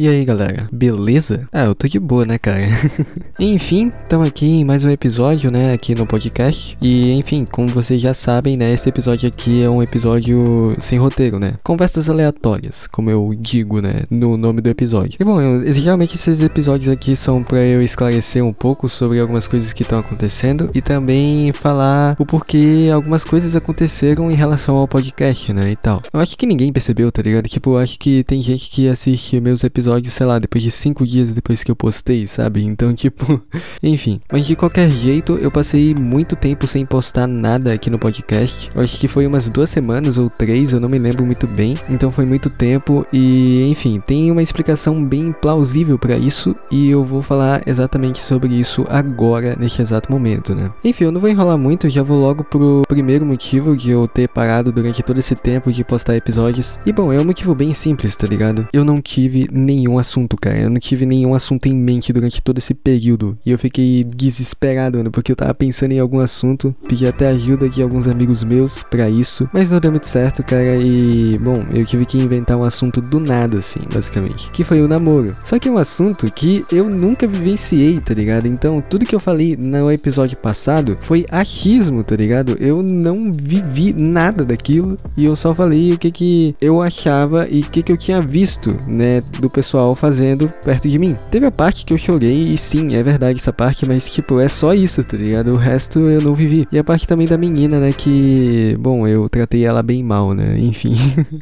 E aí galera, beleza? Ah, eu tô de boa, né, cara? enfim, estamos aqui em mais um episódio, né, aqui no podcast. E enfim, como vocês já sabem, né, esse episódio aqui é um episódio sem roteiro, né? Conversas aleatórias, como eu digo, né, no nome do episódio. E bom, eu, geralmente esses episódios aqui são para eu esclarecer um pouco sobre algumas coisas que estão acontecendo e também falar o porquê algumas coisas aconteceram em relação ao podcast, né, e tal. Eu acho que ninguém percebeu, tá ligado? Tipo, eu acho que tem gente que assiste meus episódios episódio, sei lá, depois de 5 dias depois que eu postei, sabe? Então, tipo, enfim. Mas de qualquer jeito, eu passei muito tempo sem postar nada aqui no podcast. Eu acho que foi umas duas semanas ou três, eu não me lembro muito bem. Então foi muito tempo e, enfim, tem uma explicação bem plausível para isso e eu vou falar exatamente sobre isso agora, neste exato momento, né? Enfim, eu não vou enrolar muito, já vou logo pro primeiro motivo de eu ter parado durante todo esse tempo de postar episódios. E bom, é um motivo bem simples, tá ligado? Eu não tive nem nenhum assunto, cara. Eu não tive nenhum assunto em mente durante todo esse período. E eu fiquei desesperado, mano, porque eu tava pensando em algum assunto. Pedi até ajuda de alguns amigos meus para isso. Mas não deu muito certo, cara. E, bom, eu tive que inventar um assunto do nada, assim, basicamente. Que foi o namoro. Só que é um assunto que eu nunca vivenciei, tá ligado? Então, tudo que eu falei no episódio passado foi achismo, tá ligado? Eu não vivi nada daquilo. E eu só falei o que que eu achava e o que que eu tinha visto, né, do pessoal fazendo perto de mim. Teve a parte que eu chorei, e sim, é verdade essa parte, mas tipo, é só isso, tá ligado? O resto eu não vivi. E a parte também da menina, né? Que, bom, eu tratei ela bem mal, né? Enfim.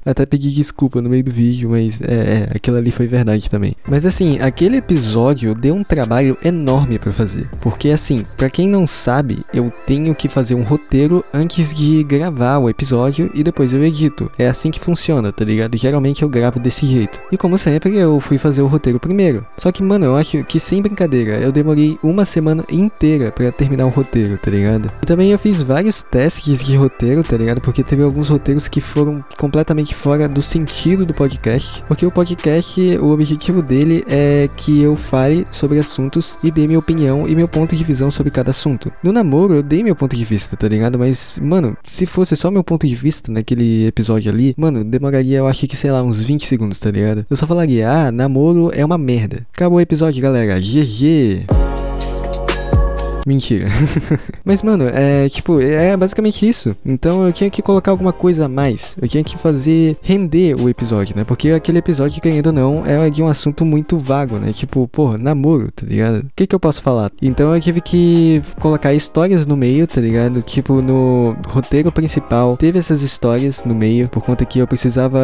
Até pedi desculpa no meio do vídeo, mas é, é, aquilo ali foi verdade também. Mas assim, aquele episódio deu um trabalho enorme para fazer. Porque assim, para quem não sabe, eu tenho que fazer um roteiro antes de gravar o episódio e depois eu edito. É assim que funciona, tá ligado? Geralmente eu gravo desse jeito. E como sempre, eu eu fui fazer o roteiro primeiro. Só que, mano, eu acho que sem brincadeira, eu demorei uma semana inteira para terminar o roteiro, tá ligado? E também eu fiz vários testes de roteiro, tá ligado? Porque teve alguns roteiros que foram completamente fora do sentido do podcast. Porque o podcast, o objetivo dele é que eu fale sobre assuntos e dê minha opinião e meu ponto de visão sobre cada assunto. No namoro, eu dei meu ponto de vista, tá ligado? Mas, mano, se fosse só meu ponto de vista naquele episódio ali, mano, demoraria, eu acho que, sei lá, uns 20 segundos, tá ligado? Eu só falaria, ah, namoro é uma merda. Acabou o episódio, galera. GG. Mentira. Mas, mano, é tipo, é basicamente isso. Então eu tinha que colocar alguma coisa a mais. Eu tinha que fazer render o episódio, né? Porque aquele episódio, querendo ou não, é de um assunto muito vago, né? Tipo, porra, namoro, tá ligado? O que que eu posso falar? Então eu tive que colocar histórias no meio, tá ligado? Tipo, no roteiro principal, teve essas histórias no meio, por conta que eu precisava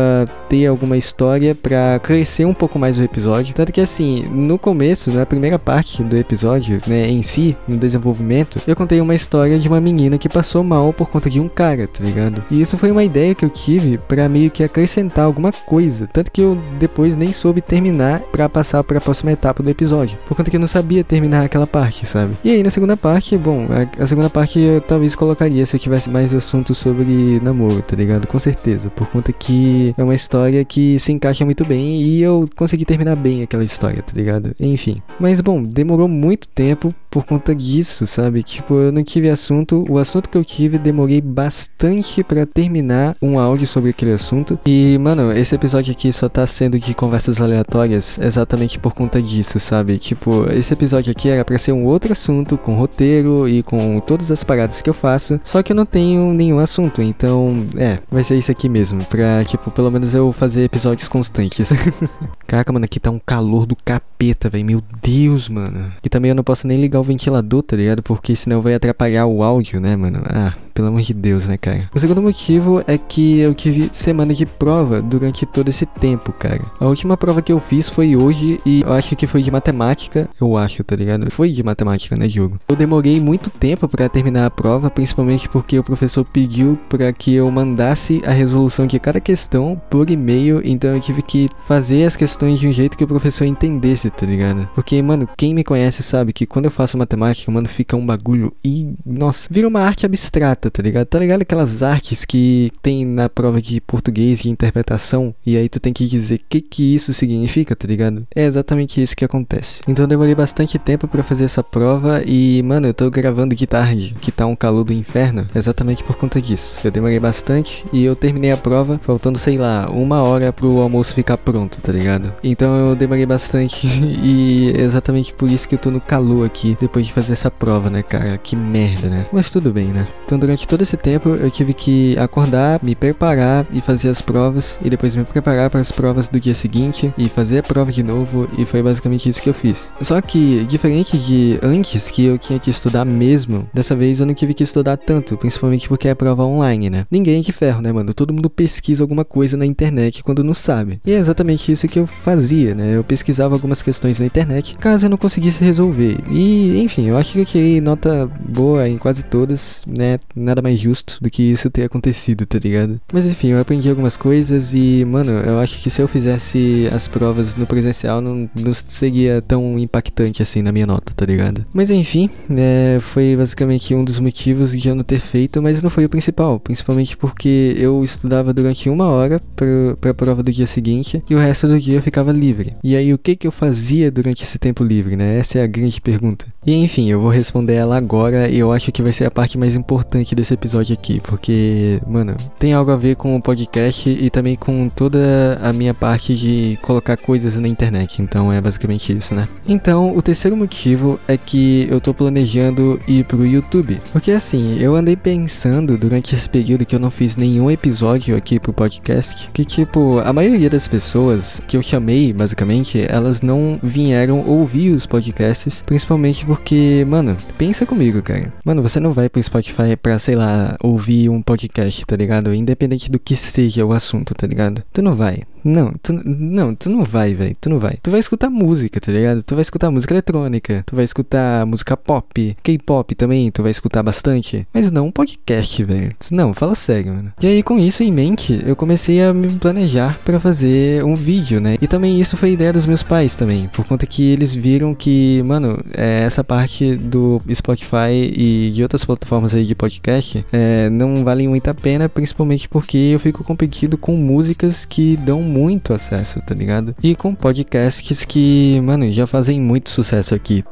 ter alguma história para crescer um pouco mais o episódio. Tanto que, assim, no começo, na primeira parte do episódio, né, em si, no desenvolvimento, eu contei uma história de uma menina que passou mal por conta de um cara, tá ligado? E isso foi uma ideia que eu tive para meio que acrescentar alguma coisa, tanto que eu depois nem soube terminar para passar para a próxima etapa do episódio, por conta que eu não sabia terminar aquela parte, sabe? E aí na segunda parte, bom, a, a segunda parte eu talvez colocaria se eu tivesse mais assuntos sobre namoro, tá ligado? Com certeza, por conta que é uma história que se encaixa muito bem e eu consegui terminar bem aquela história, tá ligado? Enfim. Mas bom, demorou muito tempo por conta disso, sabe? Tipo, eu não tive assunto. O assunto que eu tive, demorei bastante para terminar um áudio sobre aquele assunto. E, mano, esse episódio aqui só tá sendo de conversas aleatórias exatamente por conta disso, sabe? Tipo, esse episódio aqui era pra ser um outro assunto, com roteiro e com todas as paradas que eu faço. Só que eu não tenho nenhum assunto, então, é, vai ser isso aqui mesmo. Pra, tipo, pelo menos eu fazer episódios constantes. Caraca, mano, aqui tá um calor do capeta, velho. Meu Deus, mano. E também eu não posso nem ligar o ventilador, tá ligado? Porque senão vai atrapalhar o áudio, né, mano? Ah, pelo amor de Deus, né, cara? O segundo motivo é que eu tive semana de prova durante todo esse tempo, cara. A última prova que eu fiz foi hoje e eu acho que foi de matemática. Eu acho, tá ligado? Foi de matemática, né, Diogo? Eu demorei muito tempo para terminar a prova, principalmente porque o professor pediu para que eu mandasse a resolução de cada questão por e-mail, então eu tive que fazer as questões de um jeito que o professor entendesse, tá ligado? Porque, mano, quem me conhece sabe que quando eu faço matemática, mano, fica um bagulho e, nossa, vira uma arte abstrata tá ligado? Tá ligado aquelas artes que tem na prova de português de interpretação e aí tu tem que dizer o que que isso significa, tá ligado? É exatamente isso que acontece. Então eu demorei bastante tempo para fazer essa prova e, mano, eu tô gravando tarde, que tá um calor do inferno, exatamente por conta disso. Eu demorei bastante e eu terminei a prova faltando, sei lá, uma hora pro almoço ficar pronto, tá ligado? Então eu demorei bastante e é exatamente por isso que eu tô no calor aqui depois de fazer essa prova, né, cara? Que merda, né? Mas tudo bem, né? Então durante todo esse tempo eu tive que acordar, me preparar e fazer as provas e depois me preparar para as provas do dia seguinte e fazer a prova de novo e foi basicamente isso que eu fiz. Só que diferente de antes que eu tinha que estudar mesmo, dessa vez eu não tive que estudar tanto, principalmente porque é prova online, né? Ninguém é de ferro, né, mano? Todo mundo pesquisa alguma coisa na internet quando não sabe. E é exatamente isso que eu fazia, né? Eu pesquisava algumas questões na internet, caso eu não conseguisse resolver. E, enfim, eu acho que eu nota boa em quase todas, né? Nada mais justo do que isso ter acontecido, tá ligado? Mas enfim, eu aprendi algumas coisas e, mano, eu acho que se eu fizesse as provas no presencial não, não seria tão impactante assim na minha nota, tá ligado? Mas enfim, é, foi basicamente um dos motivos de eu não ter feito, mas não foi o principal. Principalmente porque eu estudava durante uma hora pra, pra prova do dia seguinte e o resto do dia eu ficava livre. E aí o que que eu fazia durante esse tempo livre, né? Essa é a grande pergunta. E enfim, eu vou responder ela agora e eu acho que vai ser a parte mais importante desse episódio aqui, porque, mano, tem algo a ver com o podcast e também com toda a minha parte de colocar coisas na internet. Então é basicamente isso, né? Então, o terceiro motivo é que eu tô planejando ir pro YouTube. Porque assim, eu andei pensando durante esse período que eu não fiz nenhum episódio aqui pro podcast, que tipo, a maioria das pessoas que eu chamei, basicamente, elas não vieram ouvir os podcasts, principalmente porque, mano, pensa comigo, cara. Mano, você não vai pro Spotify pra, sei lá, ouvir um podcast, tá ligado? Independente do que seja o assunto, tá ligado? Tu não vai. Não, tu, não, tu não vai, velho. Tu não vai. Tu vai escutar música, tá ligado? Tu vai escutar música eletrônica, tu vai escutar música pop, K-pop também, tu vai escutar bastante. Mas não um podcast, velho. Não, fala sério, mano. E aí, com isso em mente, eu comecei a me planejar para fazer um vídeo, né? E também isso foi ideia dos meus pais também, por conta que eles viram que, mano, é, essa parte do Spotify e de outras plataformas aí de podcast é, não valem muito a pena, principalmente porque eu fico competindo com músicas que dão muito acesso, tá ligado? E com podcasts que, mano, já fazem muito sucesso aqui.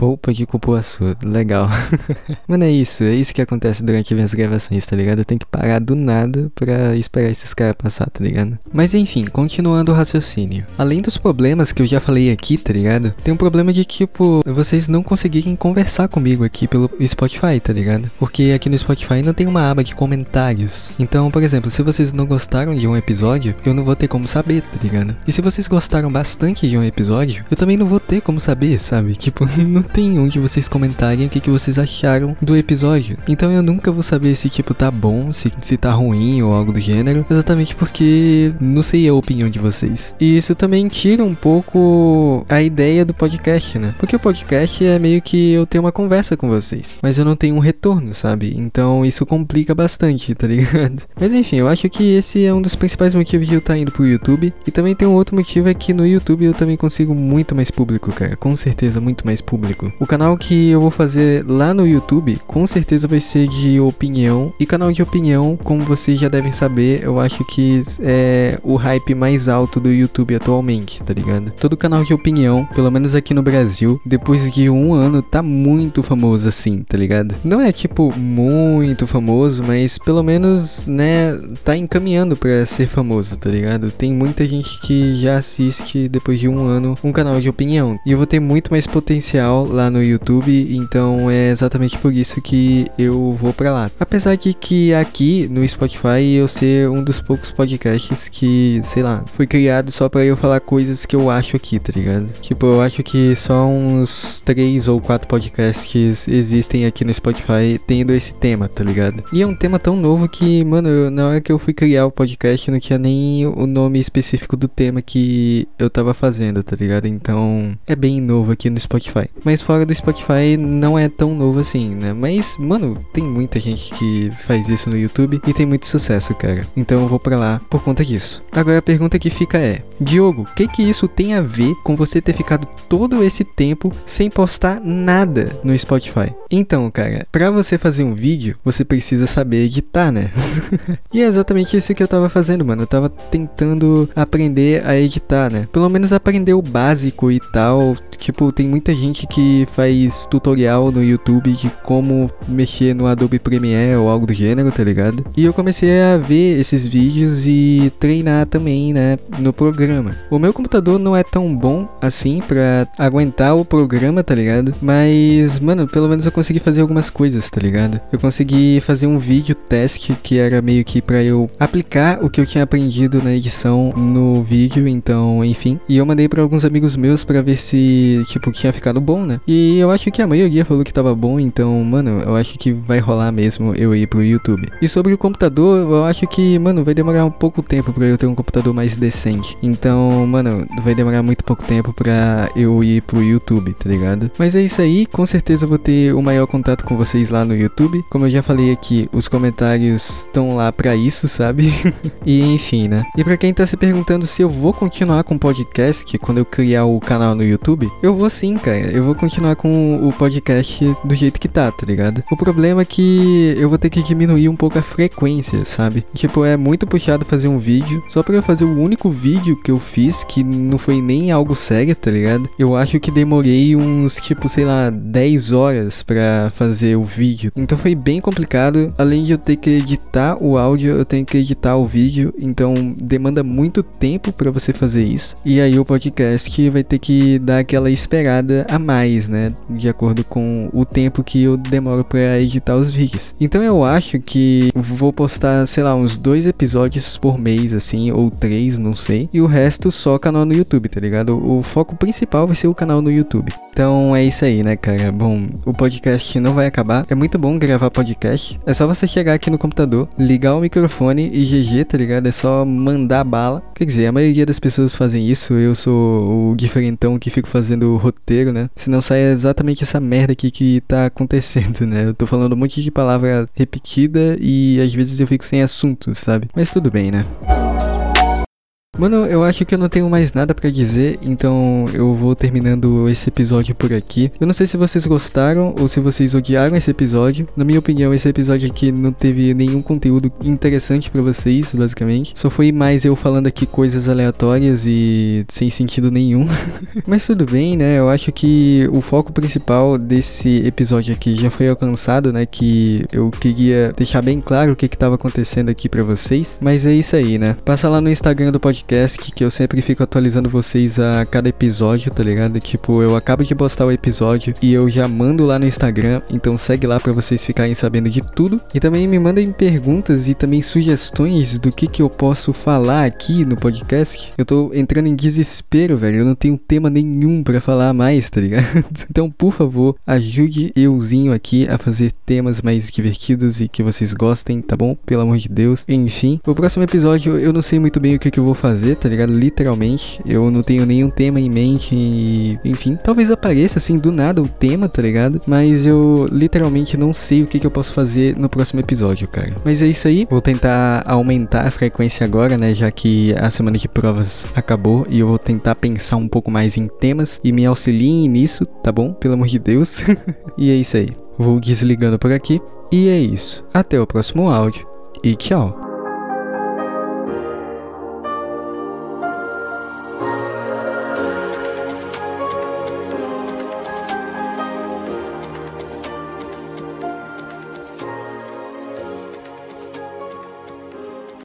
Polpa de cupuaçu, legal. Mano, é isso, é isso que acontece durante minhas gravações, tá ligado? Eu tenho que parar do nada pra esperar esses caras passar, tá ligado? Mas enfim, continuando o raciocínio. Além dos problemas que eu já falei aqui, tá ligado? Tem um problema de tipo, vocês não conseguirem conversar comigo aqui pelo Spotify, tá ligado? Porque aqui no Spotify não tem uma aba de comentários. Então, por exemplo, se vocês não gostaram de um episódio, eu não vou ter como saber, tá ligado? E se vocês gostaram bastante de um episódio, eu também não vou ter como saber, sabe? Tipo, não tem onde vocês comentarem o que, que vocês acharam do episódio. Então eu nunca vou saber se tipo tá bom, se, se tá ruim ou algo do gênero, exatamente porque não sei a opinião de vocês. E isso também tira um pouco a ideia do podcast, né? Porque o podcast é meio que eu ter uma conversa com vocês, mas eu não tenho um retorno, sabe? Então isso complica bastante, tá ligado? Mas enfim, eu acho que esse é um dos principais motivos de eu estar tá indo pro YouTube. E também tem um outro motivo é que no YouTube eu também consigo muito mais público, cara. Com certeza, muito mais público. O canal que eu vou fazer lá no YouTube, com certeza vai ser de opinião. E canal de opinião, como vocês já devem saber, eu acho que é o hype mais alto do YouTube atualmente, tá ligado? Todo canal de opinião, pelo menos aqui no Brasil, depois de um ano, tá muito famoso assim, tá ligado? Não é tipo muito famoso, mas pelo menos, né, tá encaminhando para ser famoso, tá ligado? Tem muita gente que já assiste depois de um ano um canal de opinião. E eu vou ter muito mais potencial lá no YouTube, então é exatamente por isso que eu vou para lá. Apesar de que aqui no Spotify eu ser um dos poucos podcasts que, sei lá, foi criado só para eu falar coisas que eu acho aqui, tá ligado? Tipo, eu acho que só uns três ou quatro podcasts existem aqui no Spotify tendo esse tema, tá ligado? E é um tema tão novo que, mano, eu, na hora que eu fui criar o podcast não tinha nem o nome específico do tema que eu tava fazendo, tá ligado? Então é bem novo aqui no Spotify. Mas Fora do Spotify não é tão novo assim, né? Mas, mano, tem muita gente que faz isso no YouTube e tem muito sucesso, cara. Então eu vou para lá por conta disso. Agora a pergunta que fica é: Diogo, o que que isso tem a ver com você ter ficado todo esse tempo sem postar nada no Spotify? Então, cara, para você fazer um vídeo, você precisa saber editar, né? e é exatamente isso que eu tava fazendo, mano. Eu tava tentando aprender a editar, né? Pelo menos aprender o básico e tal. Tipo, tem muita gente que faz tutorial no YouTube de como mexer no Adobe Premiere ou algo do gênero, tá ligado? E eu comecei a ver esses vídeos e treinar também, né, no programa. O meu computador não é tão bom assim para aguentar o programa, tá ligado? Mas, mano, pelo menos eu consegui fazer algumas coisas, tá ligado? Eu consegui fazer um vídeo teste que era meio que para eu aplicar o que eu tinha aprendido na edição no vídeo, então, enfim. E eu mandei para alguns amigos meus para ver se, tipo, tinha ficado bom, né? E eu acho que a maioria falou que tava bom, então, mano, eu acho que vai rolar mesmo eu ir pro YouTube. E sobre o computador, eu acho que, mano, vai demorar um pouco tempo para eu ter um computador mais decente. Então, mano, vai demorar muito pouco tempo para eu ir pro YouTube, tá ligado? Mas é isso aí, com certeza eu vou ter o maior contato com vocês lá no YouTube. Como eu já falei aqui, os comentários estão lá para isso, sabe? e enfim, né? E para quem tá se perguntando se eu vou continuar com o podcast quando eu criar o canal no YouTube, eu vou sim, cara. Eu vou continuar com o podcast do jeito que tá, tá ligado? O problema é que eu vou ter que diminuir um pouco a frequência, sabe? Tipo, é muito puxado fazer um vídeo. Só para eu fazer o único vídeo que eu fiz, que não foi nem algo sério, tá ligado? Eu acho que demorei uns, tipo, sei lá, 10 horas para fazer o vídeo. Então foi bem complicado. Além de eu ter que editar o áudio, eu tenho que editar o vídeo. Então demanda muito tempo para você fazer isso. E aí o podcast vai ter que dar aquela esperada a mais, né? De acordo com o tempo que eu demoro para editar os vídeos. Então eu acho que vou postar, sei lá, uns dois episódios por mês, assim, ou três, não sei. E o resto só canal no YouTube, tá ligado? O foco principal vai ser o canal no YouTube. Então é isso aí, né, cara? Bom, o podcast não vai acabar. É muito bom gravar podcast. É só você chegar aqui no computador, ligar o microfone e GG, tá ligado? É só mandar bala. Quer dizer, a maioria das pessoas fazem isso. Eu sou o diferentão que fico fazendo roteiro, né? Senão sai exatamente essa merda aqui que tá acontecendo, né? Eu tô falando um monte de palavra repetida e às vezes eu fico sem assunto, sabe? Mas tudo bem, né? Mano, eu acho que eu não tenho mais nada para dizer, então eu vou terminando esse episódio por aqui. Eu não sei se vocês gostaram ou se vocês odiaram esse episódio. Na minha opinião, esse episódio aqui não teve nenhum conteúdo interessante para vocês, basicamente. Só foi mais eu falando aqui coisas aleatórias e sem sentido nenhum. Mas tudo bem, né? Eu acho que o foco principal desse episódio aqui já foi alcançado, né? Que eu queria deixar bem claro o que estava acontecendo aqui para vocês. Mas é isso aí, né? Passa lá no Instagram do podcast podcast que eu sempre fico atualizando vocês a cada episódio, tá ligado? Tipo, eu acabo de postar o episódio e eu já mando lá no Instagram, então segue lá para vocês ficarem sabendo de tudo. E também me mandem perguntas e também sugestões do que que eu posso falar aqui no podcast. Eu tô entrando em desespero, velho. Eu não tenho tema nenhum para falar mais, tá ligado? Então, por favor, ajude euzinho aqui a fazer temas mais divertidos e que vocês gostem, tá bom? Pelo amor de Deus. Enfim, o próximo episódio eu não sei muito bem o que que eu vou fazer fazer, tá ligado? Literalmente. Eu não tenho nenhum tema em mente e, enfim, talvez apareça assim do nada o tema, tá ligado? Mas eu literalmente não sei o que, que eu posso fazer no próximo episódio, cara. Mas é isso aí. Vou tentar aumentar a frequência agora, né? Já que a semana de provas acabou e eu vou tentar pensar um pouco mais em temas e me auxiliem nisso, tá bom? Pelo amor de Deus. e é isso aí. Vou desligando por aqui. E é isso. Até o próximo áudio. E tchau.